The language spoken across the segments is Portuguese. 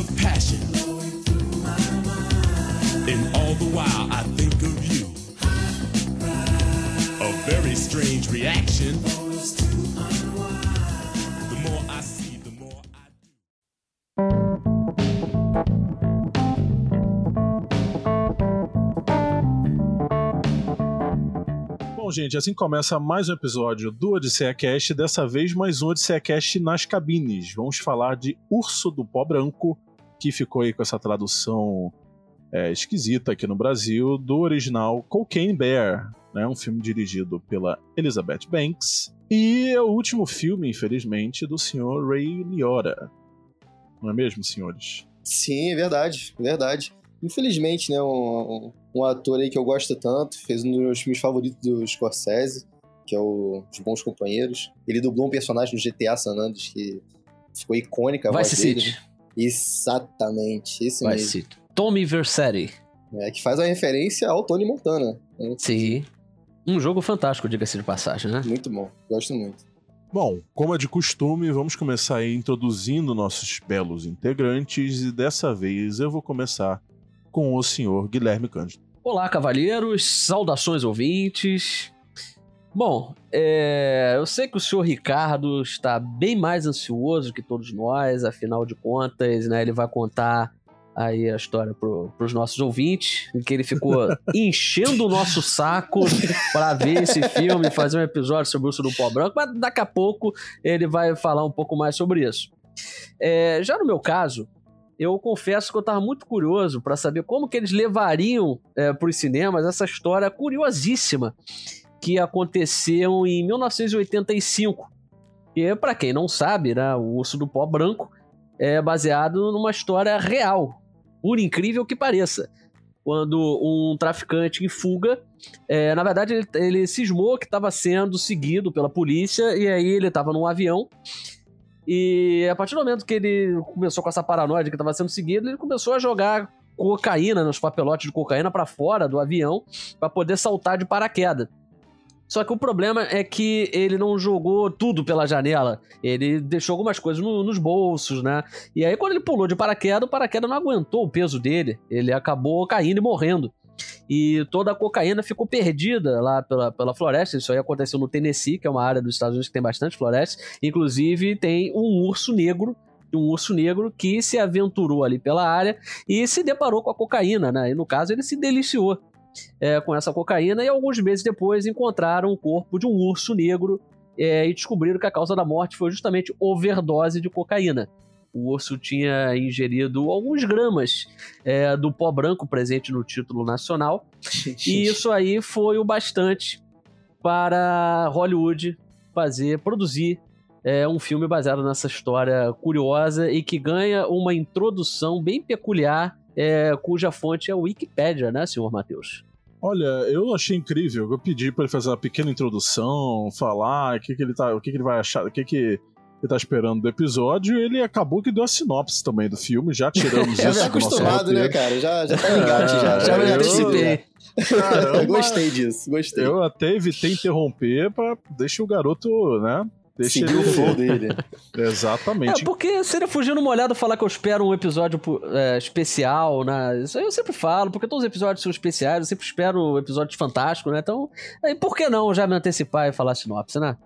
of passion. And all the while I think of you. A very strange reaction. The more I see, the more I do. Bom, gente, assim começa mais um episódio do Odisseia Cast, dessa vez mais um Odisseia Cast nas cabines. Vamos falar de Urso do Pó Branco, que ficou aí com essa tradução é, esquisita aqui no Brasil, do original Cocaine Bear, né, um filme dirigido pela Elizabeth Banks, e é o último filme, infelizmente, do senhor Ray Liotta. Não é mesmo, senhores? Sim, é verdade, é verdade. Infelizmente, né, um, um ator aí que eu gosto tanto, fez um dos meus filmes favoritos do Scorsese, que é o Os Bons Companheiros. Ele dublou um personagem no GTA San Andreas que ficou icônica Vice dele. Exatamente, esse Vice mesmo. City. Tommy Vercetti. É, que faz uma referência ao Tony Montana. né? Sim. Um jogo fantástico, diga-se de passagem, né? Muito bom, gosto muito. Bom, como é de costume, vamos começar aí introduzindo nossos belos integrantes e dessa vez eu vou começar com o senhor Guilherme Cândido. Olá, cavalheiros, saudações ouvintes. Bom, é, eu sei que o senhor Ricardo está bem mais ansioso que todos nós, afinal de contas, né, ele vai contar aí a história para os nossos ouvintes, em que ele ficou enchendo o nosso saco para ver esse filme, fazer um episódio sobre o Urso do Pó Branco, mas daqui a pouco ele vai falar um pouco mais sobre isso. É, já no meu caso, eu confesso que eu estava muito curioso para saber como que eles levariam é, para os cinemas essa história curiosíssima que aconteceu em 1985. E para quem não sabe, né, o Urso do Pó Branco é baseado numa história real, por incrível que pareça. Quando um traficante em fuga, é, na verdade ele, ele cismou que estava sendo seguido pela polícia e aí ele estava num avião e a partir do momento que ele começou com essa paranoia de que estava sendo seguido, ele começou a jogar cocaína nos papelotes de cocaína para fora do avião para poder saltar de paraquedas. Só que o problema é que ele não jogou tudo pela janela. Ele deixou algumas coisas no- nos bolsos, né? E aí, quando ele pulou de paraquedas, o paraquedas não aguentou o peso dele. Ele acabou caindo e morrendo. E toda a cocaína ficou perdida lá pela, pela floresta. Isso aí aconteceu no Tennessee, que é uma área dos Estados Unidos que tem bastante floresta. Inclusive, tem um urso negro. Um urso negro que se aventurou ali pela área e se deparou com a cocaína, né? E no caso, ele se deliciou é, com essa cocaína e alguns meses depois encontraram o corpo de um urso negro é, e descobriram que a causa da morte foi justamente overdose de cocaína. O urso tinha ingerido alguns gramas é, do pó branco presente no título nacional e isso aí foi o bastante para Hollywood fazer, produzir é, um filme baseado nessa história curiosa e que ganha uma introdução bem peculiar, é, cuja fonte é a Wikipédia, né, senhor Matheus? Olha, eu achei incrível. Eu pedi pra ele fazer uma pequena introdução, falar o que, que ele tá, o que, que ele vai achar, o que, que ele tá esperando do episódio. e Ele acabou que deu a sinopse também do filme. Já tiramos É isso do nosso acostumado, né, cara? Já, já tá ligado, já. É, Já, eu- já antecipei. Caramba. gostei disso, gostei. Eu até evitei interromper pra deixar o garoto, né? Deixa Segui ele... o flow dele. Exatamente. É, porque seria fugir no molhado falar que eu espero um episódio é, especial, né? Isso aí eu sempre falo, porque todos os episódios são especiais, eu sempre espero episódios fantásticos, né? Então, aí por que não já me antecipar e falar sinopse, né?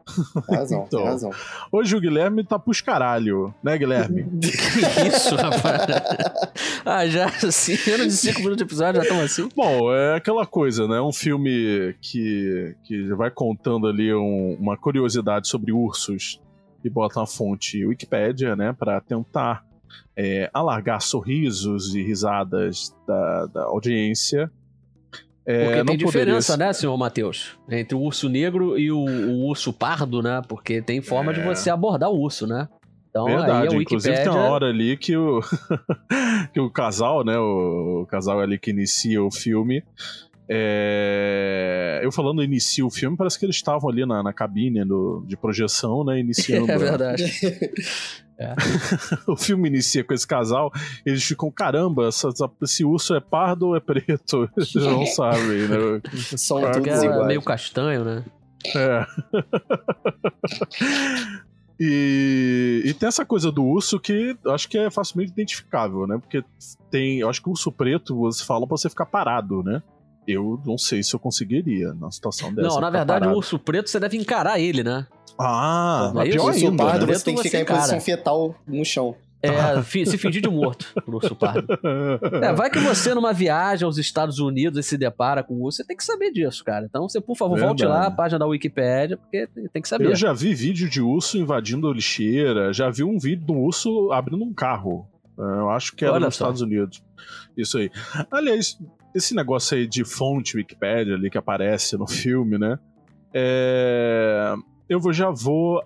Razão, Então. tem razão. Hoje o Guilherme tá pros caralho, né, Guilherme? Que isso, rapaz? ah, já, assim, menos de 5 minutos de episódio, já estão assim? Bom, é aquela coisa, né? Um filme que, que vai contando ali um- uma curiosidade sobre ursos e bota a fonte Wikipédia, né? Pra tentar é, alargar sorrisos e risadas da, da audiência. É, Porque tem diferença, poderia- né, senhor Matheus? Entre o urso negro e o, o urso pardo, né? Porque tem forma de É. você abordar o urso, né? Então aí Verdade, a inclusive Wikipédia... tem uma hora ali que o, que o casal, né, o, o casal ali que inicia o filme, É, Eu falando inicio o filme, parece que eles estavam ali na, na cabine do- de projeção, né? Iniciando. É verdade. o filme inicia com esse casal, eles ficam, caramba, essa- essa- esse urso é pardo ou é preto? Eles não sabem, né? São Porque todos é iguais. meio castanho, né? É. E, e tem essa coisa do urso que acho que é facilmente identificável, né? Porque tem. Eu acho que o urso preto você fala pra você ficar parado, né? Eu não sei se eu conseguiria na situação dessa. não, na ficar verdade, parado. o urso preto você deve encarar ele, né? Ah, É mas isso, pior O urso ainda. pardo, né? você tem que ficar em posição fetal no chão. É, se fingir de morto pro urso pardo. É, vai que você, numa viagem aos Estados Unidos, e se depara com o urso, você tem que saber disso, cara. Então você, por favor, volte Verdade. lá, a página da Wikipédia, porque tem que saber. Eu já vi vídeo de urso invadindo lixeira, já vi um vídeo do urso abrindo um carro. É, Eu acho que era Olha nos só. Estados Unidos. Isso aí. Aliás, esse negócio aí de fonte Wikipedia ali que aparece no filme, né? É, Eu já vou.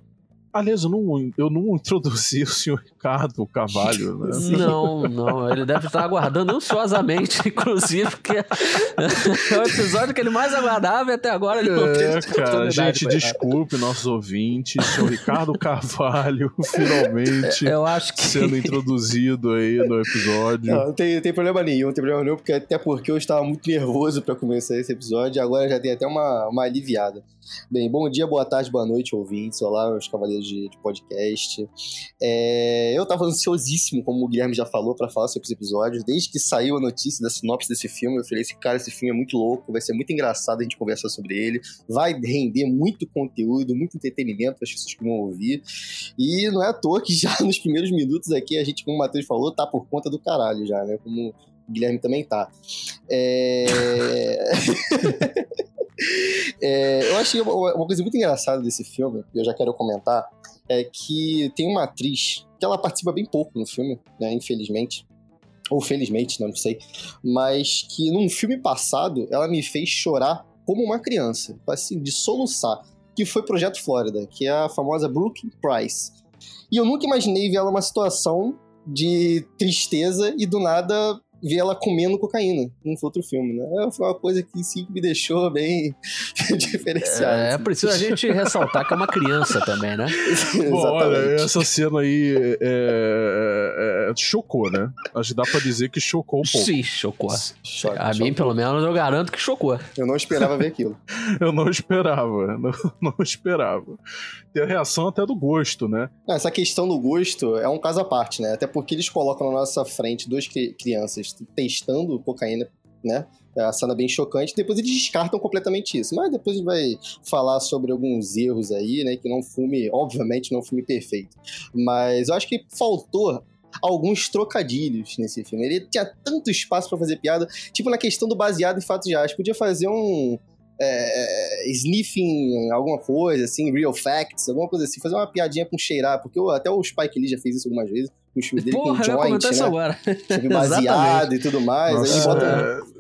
Aliás, eu não, eu não introduzi o senhor Ricardo Carvalho, né? Não, não, ele deve estar aguardando ansiosamente, inclusive, porque é o episódio que ele mais aguardava e até agora ele não É, teve cara, gente, desculpe nossos ouvintes, senhor Ricardo Carvalho, finalmente Eu acho que. sendo introduzido aí no episódio. Não, não tem, não tem problema nenhum, não tem problema nenhum, porque até porque eu estava muito nervoso pra começar esse episódio e agora já tem até uma, uma aliviada. Bem, bom dia, boa tarde, boa noite, ouvintes. Olá, meus cavaleiros de, de podcast. É, eu tava ansiosíssimo, como o Guilherme já falou, pra falar sobre esse episódio. Desde que saiu a notícia da sinopse desse filme, eu falei assim, cara, esse filme é muito louco, vai ser muito engraçado a gente conversar sobre ele. Vai render muito conteúdo, muito entretenimento para as pessoas que vão ouvir. E não é à toa que já nos primeiros minutos aqui, a gente, como o Matheus falou, tá por conta do caralho já, né? Como o Guilherme também tá. É... É, eu achei uma coisa muito engraçada desse filme, que eu já quero comentar, é que tem uma atriz que ela participa bem pouco no filme, né, infelizmente. Ou felizmente, né, não sei. Mas que num filme passado, ela me fez chorar como uma criança. Assim, de soluçar. Que foi Projeto Flórida, que é a famosa Brooke Price. E eu nunca imaginei ver ela numa situação de tristeza e do nada ver ela comendo cocaína num outro filme, né? Foi uma coisa que sim me deixou bem diferenciado. É, é assim. preciso a gente ressaltar que é uma criança também, né? Bom, olha, Exatamente. essa cena aí é, é- é- chocou, né? Acho que dá pra dizer que chocou um pouco. Sim, chocou. Choque, A choque. mim, pelo menos, eu garanto que chocou. Eu não esperava ver aquilo. Eu não esperava, não, não esperava. Tem a reação até do gosto, né? Essa questão do gosto é um caso à parte, né? Até porque eles colocam na nossa frente duas cri- crianças testando cocaína, né? É uma cena bem chocante. Depois eles descartam completamente isso. Mas depois a gente vai falar sobre alguns erros aí, né? Que não fume, obviamente, não fume perfeito. Mas eu acho que faltou alguns trocadilhos nesse filme. Ele tinha tanto espaço pra fazer piada, tipo na questão do baseado em fatos reais. Podia fazer um é, sniffing alguma coisa, assim, real facts, alguma coisa assim, fazer uma piadinha com cheirar, porque o- até o Spike Lee já fez isso algumas vezes, com os filmes dele Porra, com eu joint, né? agora. Baseado e tudo mais, aí Nossa, bota...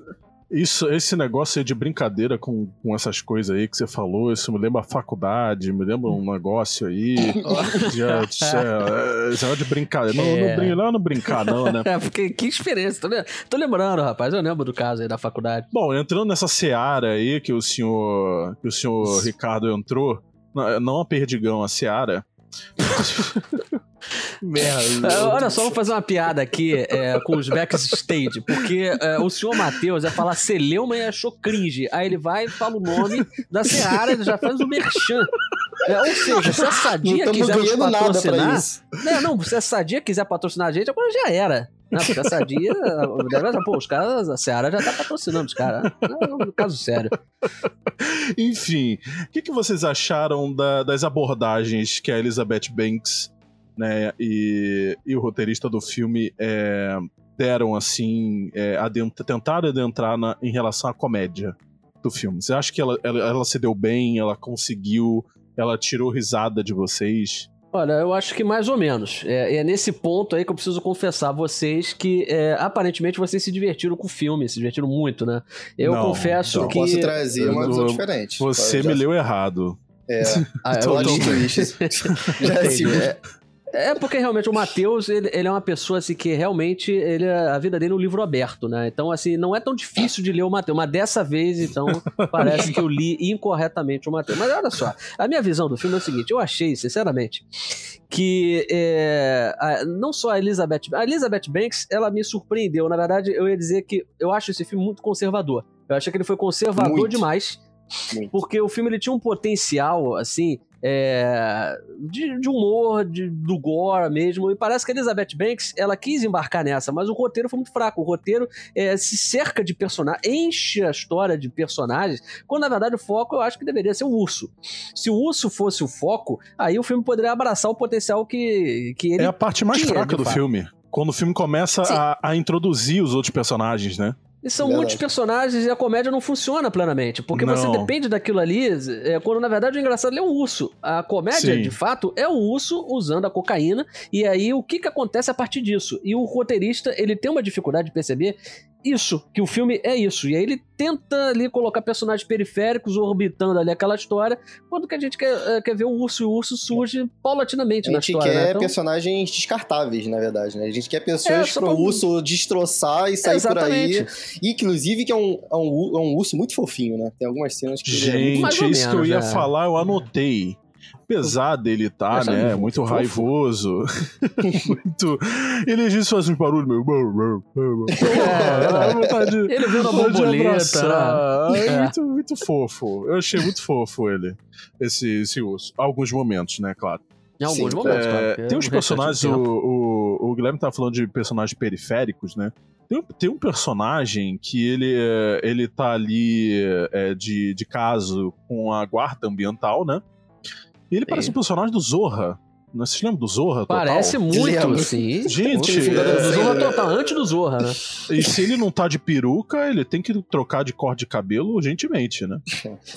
é, isso, esse negócio aí de brincadeira com, com essas coisas aí que você falou, isso me lembra a faculdade, me lembra um negócio aí. já, já, já de brincadeira. Não, É. não, brin- não, não brincar, não, né? É, porque que experiência. Tô, tô lembrando, rapaz. Eu lembro do caso aí da faculdade. Bom, entrando nessa seara aí que o senhor, que o senhor Ricardo entrou, não, não a perdigão, a seara. Merda. É, Olha só, vou fazer uma piada aqui é, com os backstage, porque é, o senhor Matheus vai falar Celeuma e achou cringe. Aí ele vai e fala o nome da Seara, ele já faz o merchan. É, ou seja, se a Não Sadia estamos quiser ganhando nada pra patrocinar... isso. Não, não, se a Sadia quiser patrocinar a gente, agora já era. Né? Porque a Sadia, pô, os caras, a Seara já tá patrocinando os caras. É um caso sério. Enfim, o que, que vocês acharam da- das abordagens que a Elizabeth Banks né, e, e o roteirista do filme é, deram, assim, é, adent- tentaram adentrar na- em relação à comédia do filme? Você acha que ela, ela, ela se deu bem, ela conseguiu, ela tirou risada de vocês? Olha, eu acho que mais ou menos. É, é nesse ponto aí que eu preciso confessar a vocês que é, aparentemente vocês se divertiram com o filme, se divertiram muito, né? Eu Não, confesso não. que. Posso trazer uma Eu- visão eu- diferente. Você Já- me leu errado. É, Ah, eu li- twist. Já se- É, É porque realmente o Matheus, ele, ele é uma pessoa assim que realmente ele, a vida dele é um livro aberto, né? Então, assim, não é tão difícil de ler o Matheus. Mas dessa vez, então, parece que eu li incorretamente o Matheus. Mas olha só, a minha visão do filme é o seguinte: eu achei, sinceramente, que é, a- não só a Elizabeth. A Elizabeth Banks, ela me surpreendeu. Na verdade, eu ia dizer que eu acho esse filme muito conservador. Eu achei que ele foi conservador Muito. demais. Muito. Porque o filme ele tinha um potencial, assim, é, de, de humor, de, do gore mesmo. E parece que a Elizabeth Banks, ela quis embarcar nessa, mas o roteiro foi muito fraco. O roteiro é, se cerca de personagens, enche a história de personagens, quando na verdade o foco eu acho que deveria ser o urso. Se o urso fosse o foco, aí o filme poderia abraçar o potencial que, que ele É a parte mais tinha, fraca do fato. filme. Quando o filme começa a, a introduzir os outros personagens, né? E são Verdade. muitos personagens e a comédia não funciona plenamente. Porque você Não. depende daquilo ali, é, quando na verdade o engraçado é o urso. A comédia, Sim. de fato, é o urso usando a cocaína. E aí o que, que acontece a partir disso? E o roteirista, ele tem uma dificuldade de perceber isso, que o filme é isso. E aí ele tenta ali colocar personagens periféricos orbitando ali aquela história, quando que a gente quer, é, quer ver o urso e o urso surge paulatinamente A na gente história. quer né? Então, personagens descartáveis, na verdade, né? A gente quer É, pessoas só pro pra- urso destroçar e sair por aí. E, inclusive, que é um, é, um, é um urso muito fofinho, né? Tem algumas cenas que. é Gente, isso que eu menos, ia é. falar, eu anotei. Apesar dele tá, né, fofo, muito fofo. raivoso, muito... Ele às vezes faz uns barulhos meio... É, Ele viu na vontade de borboleta. abraçar. É, É. muito, muito fofo. Eu achei muito fofo ele, esse, esse urso. Alguns momentos, né, claro. Em alguns Sim, momentos, É, tem uns personagens, o, o, o Guilherme tá falando de personagens periféricos, né? Tem, um- tem um personagem que ele, é, ele tá ali é, de, de caso com a guarda ambiental, né? E ele parece um personagem do Zorra. Não se lembra do Zorra? total? Parece muito, Lembro. sim. Gente, do é- Zorra total, antes do Zorra, né? E se ele não tá de peruca, ele tem que trocar de cor de cabelo urgentemente, né?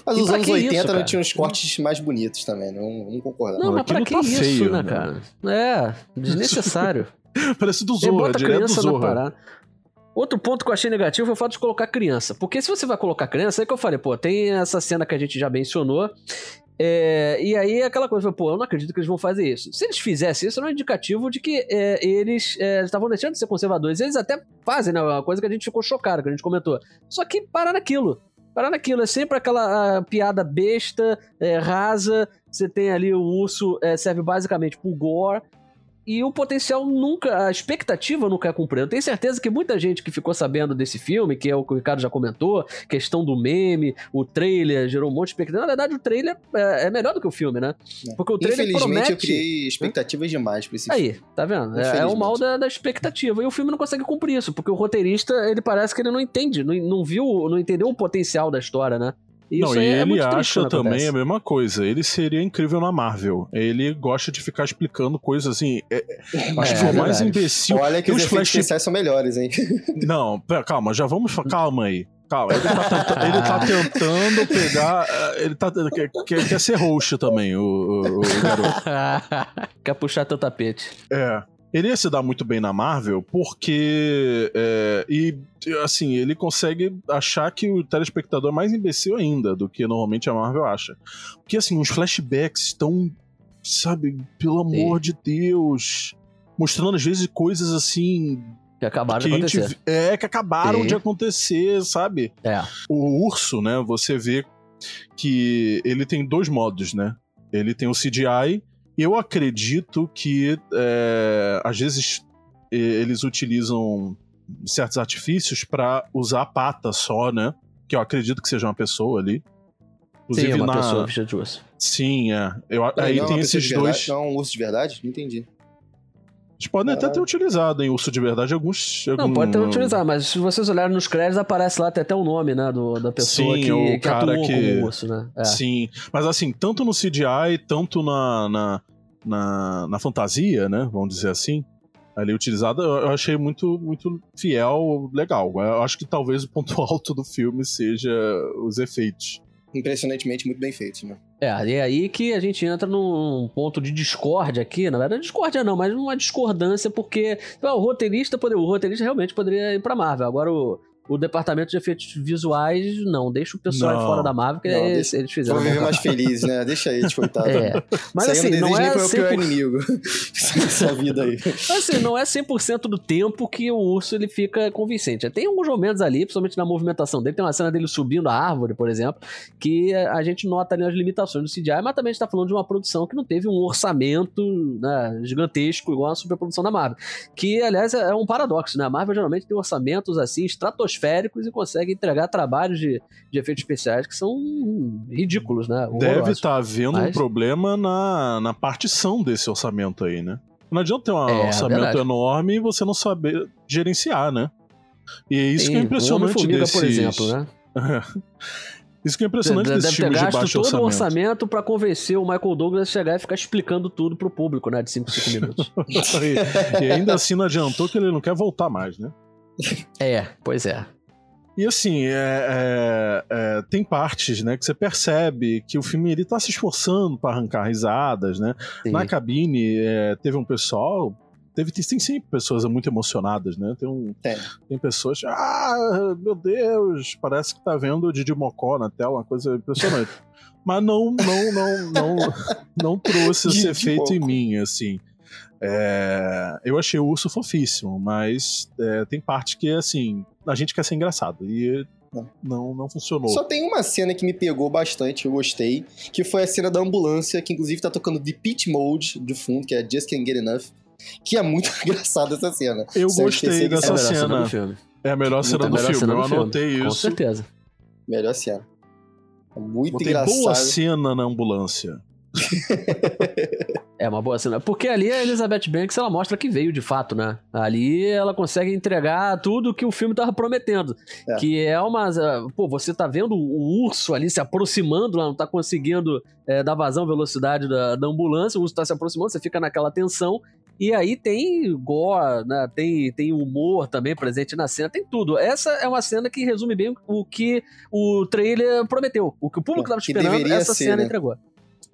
Mas E os anos que 80 isso, não tinha uns cortes mais bonitos também, né? Vamos vamos concordar. Não, Não, mas pra que tá isso, feio, né, né? cara? É, desnecessário. Parece do Zorra, bota direto do Zorra. Outro ponto que eu achei negativo foi o fato de colocar criança. Porque se você vai colocar criança, é que eu falei, pô, tem essa cena que a gente já mencionou. É, e aí é aquela coisa, pô, eu não acredito que eles vão fazer isso. Se eles fizessem isso, era um indicativo de que é, eles é, estavam deixando de ser conservadores. Eles até fazem, né? Uma coisa que a gente ficou chocado, que a gente comentou. Só que parar naquilo. Parar naquilo. É sempre aquela piada besta, é, rasa. Você tem ali o urso, é, serve basicamente pro gore. E o potencial nunca, a expectativa nunca é cumprida. Eu tenho certeza que muita gente que ficou sabendo desse filme, que é o que o Ricardo já comentou, questão do meme, o trailer gerou um monte de expectativa. Na verdade, o trailer é, é melhor do que o filme, né? Porque o trailer Infelizmente, promete... eu criei expectativas demais pra esse Aí, tá vendo? É, é o mal da, da expectativa. E o filme não consegue cumprir isso, porque o roteirista, ele parece que ele não entende, não, não viu, não entendeu o potencial da história, né? E Não, isso e é ele triste acha também acontece. a mesma coisa. Ele seria incrível na Marvel. Ele gosta de ficar explicando coisas assim. é- é- acho É, que o mais imbecil. Olha que os flash. especiais são melhores, hein? Não, pera, calma, já vamos. Calma aí. Calma. Ele tá, tenta- ele tá tentando pegar. eh, Ele tá, quer, quer, quer ser roxo também, o, o- o garoto. Quer puxar teu tapete. É. Ele ia se dar muito bem na Marvel porque. é, e, assim, ele consegue achar que o telespectador é mais imbecil ainda do que normalmente a Marvel acha. Porque, assim, os flashbacks estão. Sabe, pelo amor de Deus. Mostrando às vezes coisas assim. Que acabaram que de gente acontecer. vi- é, que acabaram Sim. de acontecer, sabe? É. O urso, né? Você vê que ele tem dois modos, né? Ele tem o CGI. Eu acredito que é, às vezes eles utilizam certos artifícios pra usar a pata só, né? Que eu acredito que seja uma pessoa ali. Sim, é uma na... pessoa vestida de urso. Sim, é. Eu, aí não é tem esses de dois. Não é um urso de verdade? Não entendi. Eles podem até ter utilizado em urso de verdade alguns. Não, algum- pode ter utilizado, mas se vocês olharem nos créditos, aparece lá até, até o nome, né, do, da pessoa Sim, que, o que cara atuou que- como urso, né? É. Sim, mas assim, tanto no CGI, tanto na, na, na, na fantasia, né? Vamos dizer assim, ali utilizada, eu achei muito, muito fiel, legal. Eu acho que talvez o ponto alto do filme seja os efeitos. Impressionantemente muito bem feito, né? É, e é aí que a gente entra num ponto de discórdia aqui, na verdade, discórdia não, mas uma discordância, porque o roteirista poderia, o roteirista realmente poderia ir pra Marvel. Agora o, O departamento de efeitos visuais, não, deixa o pessoal Não. fora da Marvel, que Não, eles, deixa- eles fizeram. Vamos viver mais felizes, né? Deixa eles, coitado. É. Mas Isso assim, não nem é pior 100%, inimigo. Essa vida aí. assim, não é 100% do tempo que o urso ele fica convincente. Tem alguns momentos ali, principalmente na movimentação dele, tem uma cena dele subindo a árvore, por exemplo, que a gente nota ali as limitações do CGI, mas também a gente tá falando de uma produção que não teve um orçamento né, gigantesco igual a superprodução da Marvel. Que, aliás, é um paradoxo, né? A Marvel geralmente tem orçamentos assim estratosféricos e consegue entregar trabalhos de, de efeitos especiais que são ridículos, né? Deve Horrorosos. estar havendo um Mas- problema na, na partição desse orçamento aí, né? Não adianta ter um É, orçamento verdade. enorme e você não saber gerenciar, né? E é isso que é impressionante Homem-Formiga, desses... por exemplo, né? isso que é impressionante Deve ter filmes de baixo todo o orçamento. pra convencer o Michael Douglas a chegar e ficar explicando tudo pro público, né? De 5 5 minutos. e, e ainda assim não adiantou que ele não quer voltar mais, né? É, pois é. E assim, é, é, é, tem partes, né, que você percebe que o filme ele tá se esforçando para arrancar risadas, né? Sim. Na cabine é, teve um pessoal, teve tem sempre pessoas muito emocionadas, né? Tem um, Tem. tem pessoas, ah, meu Deus, parece que tá vendo o Didi Mocó na tela, uma coisa impressionante. Mas não, não, não, não, não trouxe esse efeito em mim, assim. É, eu achei o urso fofíssimo, mas é, tem parte que, assim, a gente quer ser engraçado. E Não. não, funcionou. Só tem uma cena que me pegou bastante, eu gostei, que foi a cena da ambulância, que inclusive tá tocando The Pitch Mode de fundo, que é Just Can't Get Enough, que é muito engraçada essa cena. Eu de gostei dessa é a melhor cena cena. do filme. É a melhor cena do melhor filme. cena eu do filme. anotei Com isso. certeza. Melhor cena. É muito Botei boa engraçado. cena na ambulância. É uma boa cena. Porque ali a Elizabeth Banks ela mostra que veio de fato, né? Ali ela consegue entregar tudo que o filme tava prometendo. É. Que é uma. Pô, você tá vendo o urso ali se aproximando, lá, não tá conseguindo é, dar vazão velocidade da, da ambulância, o urso tá se aproximando, você fica naquela tensão. E aí tem gore, né? tem, tem humor também presente na cena, tem tudo. Essa é uma cena que resume bem o que o trailer prometeu. O que o público É, tava que esperando, essa ser, cena né? entregou.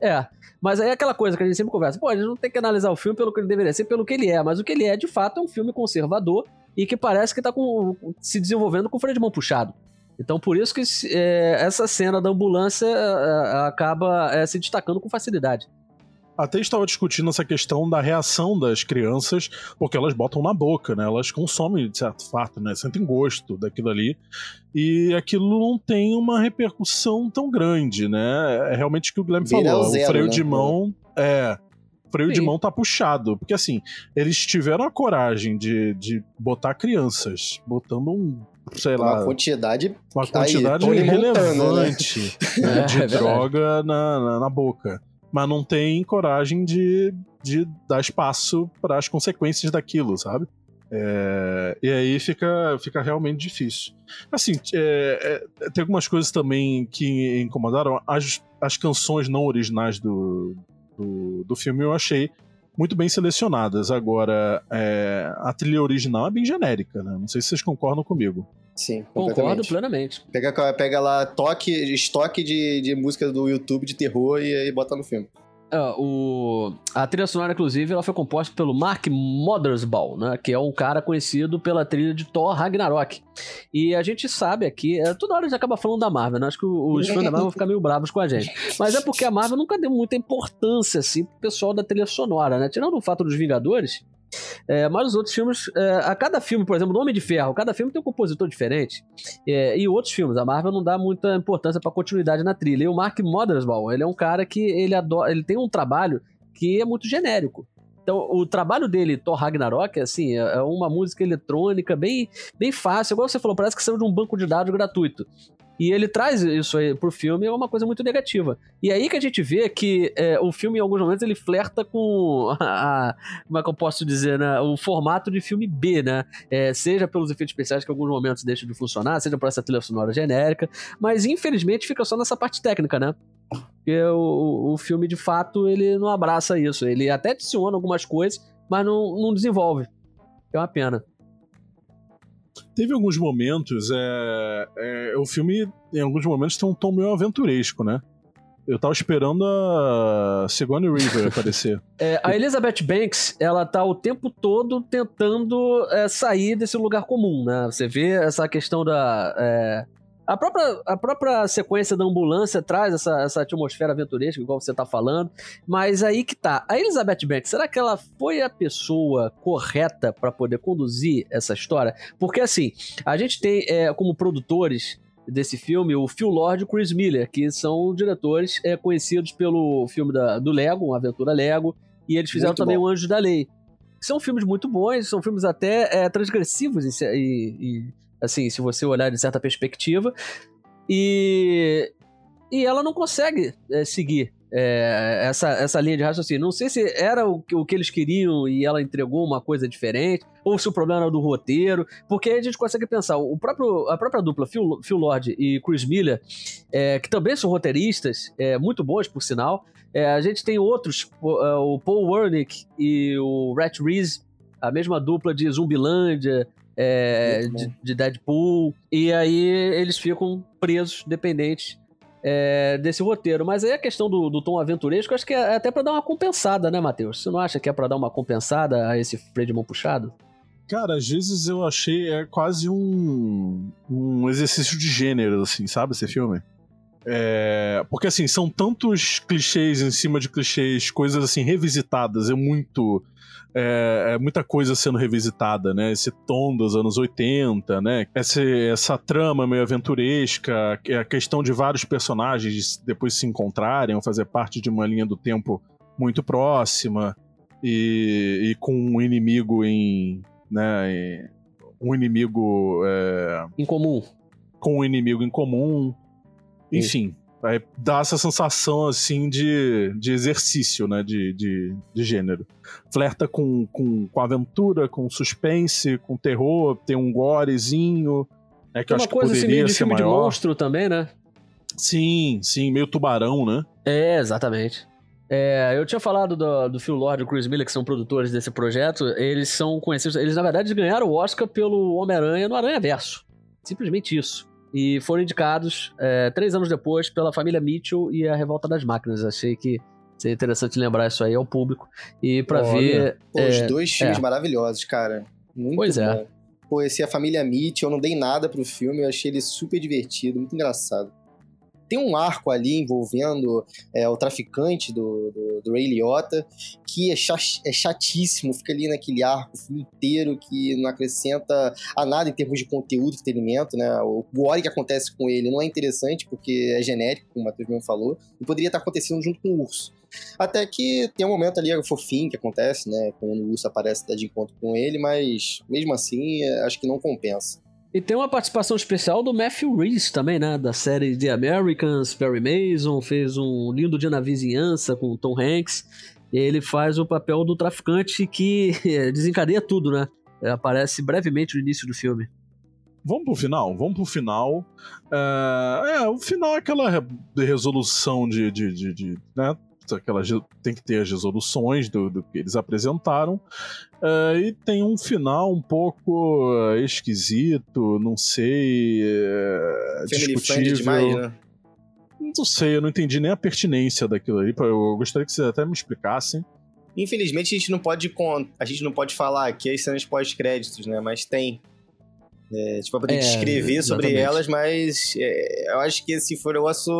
É, mas aí é aquela coisa que a gente sempre conversa. Pô, a gente não tem que analisar o filme pelo que ele deveria ser, pelo que ele é. Mas o que ele é, de fato, é um filme conservador e que parece que tá com- se desenvolvendo com o freio de mão puxado. Então, por isso que é, essa cena da ambulância é, acaba é, se destacando com facilidade. Até estava discutindo essa questão da reação das crianças, porque elas botam na boca, né? Elas consomem, de certo fato, né? Sentem gosto daquilo ali. E aquilo não tem uma repercussão tão grande, né? É realmente o que o Guilherme Beira falou. ao zero, o freio né? de mão. É. O freio de Sim. mão tá puxado. Porque assim, eles tiveram a coragem de, de botar crianças, botando um. Sei lá, Uma quantidade. uma quantidade Tony Montana, né? relevante né, É, é de verdade. droga na, na, na boca. Mas não tem coragem de, de dar espaço para as consequências daquilo, sabe? É, e aí fica, fica realmente difícil. Assim, é, é, tem algumas coisas também que incomodaram. As, as canções não originais do, do, do filme eu achei muito bem selecionadas. Agora, é, a trilha original é bem genérica, né? Não sei se vocês concordam comigo. Sim, Concordo plenamente. Pega, pega lá toque, estoque de, de música do YouTube de terror e aí bota no filme. Ah, o... A trilha sonora, inclusive, ela foi composta pelo Mark Mothersbaugh, né? Que é um cara conhecido pela trilha de Thor Ragnarok. E a gente sabe aqui, é, toda hora a gente acaba falando da Marvel, né? Acho que os fãs da Marvel vão ficar meio bravos com a gente. Mas é porque a Marvel nunca deu muita importância, assim, pro pessoal da trilha sonora, né? Tirando o fato dos Vingadores, é, mas os outros filmes, é, a cada filme, por exemplo, Homem de Ferro, cada filme tem um compositor diferente. É, e outros filmes, a Marvel não dá muita importância pra continuidade na trilha. E o Mark Mothersbaugh, ele é um cara que ele adora, ele tem um trabalho que é muito genérico. Então, o trabalho dele, Thor Ragnarok, assim, é é uma música eletrônica bem, bem fácil. Igual você falou, parece que saiu de um banco de dados gratuito. E ele traz isso aí pro filme, é uma coisa muito negativa. E aí que a gente vê que é, o filme, em alguns momentos, ele flerta com a, a- como é que eu posso dizer, né? O formato de filme B, né? É, seja pelos efeitos especiais que em alguns momentos deixam de funcionar, seja por essa trilha sonora genérica, mas infelizmente fica só nessa parte técnica, né? Porque o, o filme, de fato, ele não abraça isso. Ele até adiciona algumas coisas, mas não, não desenvolve. É uma pena. Teve alguns momentos, é, é, o filme, em alguns momentos, tem um tom meio aventuresco, né? Eu tava esperando a Sigourney River aparecer. É, a Elizabeth Banks, ela tá o tempo todo tentando é, sair desse lugar comum, né? Você vê essa questão da. é, a, própria, a própria sequência da ambulância traz essa, essa atmosfera aventuresca, igual você tá falando. Mas aí que tá. A Elizabeth Banks, será que ela foi a pessoa correta para poder conduzir essa história? Porque assim, a gente tem é, como produtores desse filme o Phil Lord e o Chris Miller, que são diretores é, conhecidos pelo filme da, do Lego, uma aventura Lego, e eles fizeram Muito também bom. o Anjo da Lei. São filmes muito bons, são filmes até é, transgressivos e, e, assim, se você olhar de certa perspectiva. E, e ela não consegue é, seguir é, essa, essa linha de raciocínio. Não sei se era o, que- o que eles queriam e ela entregou uma coisa diferente, ou se o problema era do roteiro, porque a gente consegue pensar, o próprio, a própria dupla Phil, Phil Lord e Chris Miller, é, que também são roteiristas, é, muito bons por sinal, a gente tem outros, o, o Paul Wernick e o Rhett Reese, a mesma dupla de Zumbilândia, é, de, de Deadpool, e aí eles ficam presos, dependentes é, desse roteiro. Mas aí a questão do, do tom aventuresco, acho que é até pra dar uma compensada, né, Matheus? Você não acha que é pra dar uma compensada a esse freio de mão puxado? Cara, às vezes eu achei é quase um, um exercício de gênero, assim, sabe, esse filme? É, porque assim, são tantos clichês em cima de clichês, coisas assim, revisitadas, é muito. É, é muita coisa sendo revisitada, né? Esse tom dos anos 80, né? Essa, essa trama meio aventuresca, a questão de vários personagens depois se encontrarem ou fazer parte de uma linha do tempo muito próxima e, e com um inimigo em. Né, em- um inimigo é, Em comum. com um inimigo em comum. Enfim, dá essa sensação assim de, de exercício, né? De, de, de gênero. Flerta com, com, com aventura, com suspense, com terror, tem um gorezinho. É que Tem eu uma acho que coisa assim, poderia meio de ser filme de maior. monstro também, né? Sim, sim, meio tubarão, né? É, exatamente. É, eu tinha falado do, do Phil Lord e do Chris Miller, que são produtores desse projeto. Eles são conhecidos. Eles, na verdade, ganharam o Oscar pelo Homem-Aranha no Aranha Verso. Simplesmente isso. E foram indicados é, três anos depois pela família Mitchell e a Revolta das Máquinas. Achei que seria interessante lembrar isso aí ao público. E pra Olha, ver. Pô, é, os dois filmes é. maravilhosos, cara. Muito Pois é. bom. Pô, esse é a família Mitch, eu não dei nada pro filme, eu achei ele super divertido, muito engraçado. Tem um arco ali envolvendo é, o traficante do, do, do Ray Liotta, que é, cha- é chatíssimo, fica ali naquele arco o filme inteiro, que não acrescenta a nada em termos de conteúdo, entretenimento, né? O gore que acontece com ele não é interessante, porque é genérico, como o Matheus mesmo falou, e poderia estar acontecendo junto com o urso. Até que tem um momento ali fofinho que acontece, né? Quando o urso aparece dá de encontro com ele, mas mesmo assim, é, acho que não compensa. E tem uma participação especial do Matthew Reese também, né? Da série The Americans, Perry Mason, fez um lindo dia na vizinhança com Tom Hanks. E ele faz o papel do traficante que desencadeia tudo, né? Aparece brevemente no início do filme. Vamos pro final? Vamos pro final. É, é, o final é aquela re- resolução de. de, de, de, né? Aquela, ge- tem que ter as resoluções do, do que eles apresentaram. É, e tem um final um pouco é, esquisito, não sei. Friendly discutível. demais, né? Não sei, eu não entendi nem a pertinência daquilo aí. Eu gostaria que vocês até me explicassem. Infelizmente, a gente não pode a gente não pode falar aqui as cenas pós-créditos, né? Mas tem. É, a gente vai poder É, descrever sobre exatamente. elas, mas é, eu acho que esse foi o negócio.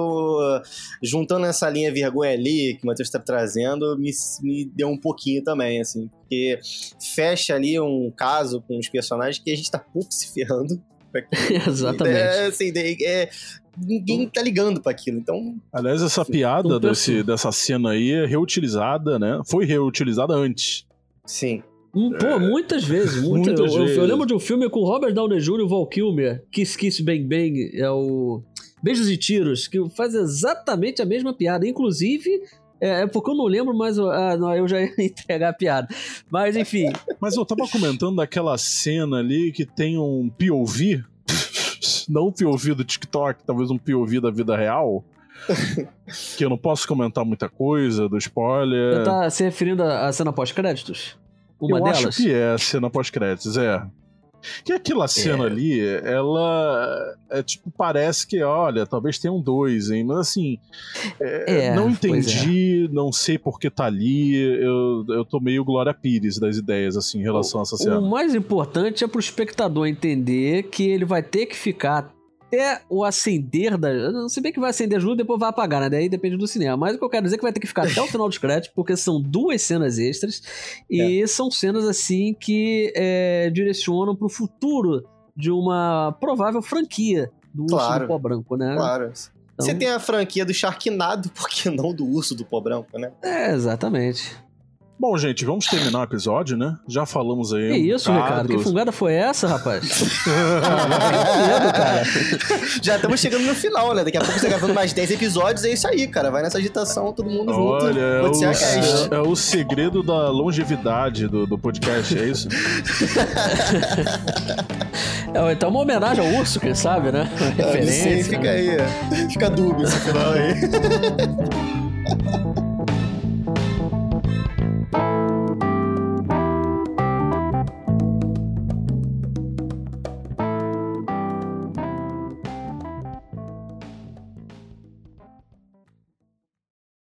Juntando essa linha vergonha ali que o Matheus está trazendo, me, me deu um pouquinho também, assim. Porque fecha ali um caso com os personagens que a gente tá pouco se ferrando. pra. Exatamente. É, assim, é, ninguém tá ligando pra aquilo. Então, Aliás, essa piada Um desse, perso- dessa cena aí é reutilizada, né? Foi reutilizada antes. sim. Pô, muitas vezes. muita- Muitas eu, vezes. eu lembro de um filme com o Robert Downey Jr. e o Val Kilmer, Kiss Kiss Bang Bang, é o Beijos e Tiros, que faz exatamente a mesma piada. Inclusive, é, é porque eu não lembro, mas eu- ah, não, eu já ia entregar a piada. Mas enfim, Mas eu tava comentando daquela cena ali que tem um POV, não um POV do TikTok, talvez um POV da vida real, que eu não posso comentar muita coisa, do spoiler. você tá se referindo à cena pós-créditos? Uma eu delas? acho que é a cena pós-créditos, é. Que aquela cena É. ali, ela é tipo, parece que, olha, talvez tenha um dois, hein? Mas assim, é, É, não entendi, não sei por que tá ali. Eu, eu tô meio Glória Pires das ideias, assim, em relação a essa O cena. mais importante é pro espectador entender que ele vai ter que ficar até o acender da. Se bem que vai acender a luz, depois vai apagar, né? Daí depende do cinema. Mas o que eu quero dizer é que vai ter que ficar até o final dos créditos, porque são duas cenas extras. E É. são cenas assim que é, direcionam pro futuro de uma provável franquia do Urso Claro. do Pó Branco, né? Claro. Então- Você tem a franquia do Sharknado, por que não do urso do pó branco, né? É, exatamente. Bom, gente, vamos terminar o episódio, né? Já falamos aí. Que um isso, bocado. Ricardo? Que fungada foi essa, rapaz? ah, medo, cara. Já estamos chegando no final, né? Daqui a pouco você gravando mais 10 episódios, é isso aí, cara. Vai nessa agitação, todo mundo junto. Olha, é Pode ser o, é o segredo da longevidade do, do podcast, é isso? É, então uma homenagem ao urso, quem sabe, né? Uma Ah, não sei, referência. fica aí. Fica dúbio esse final aí.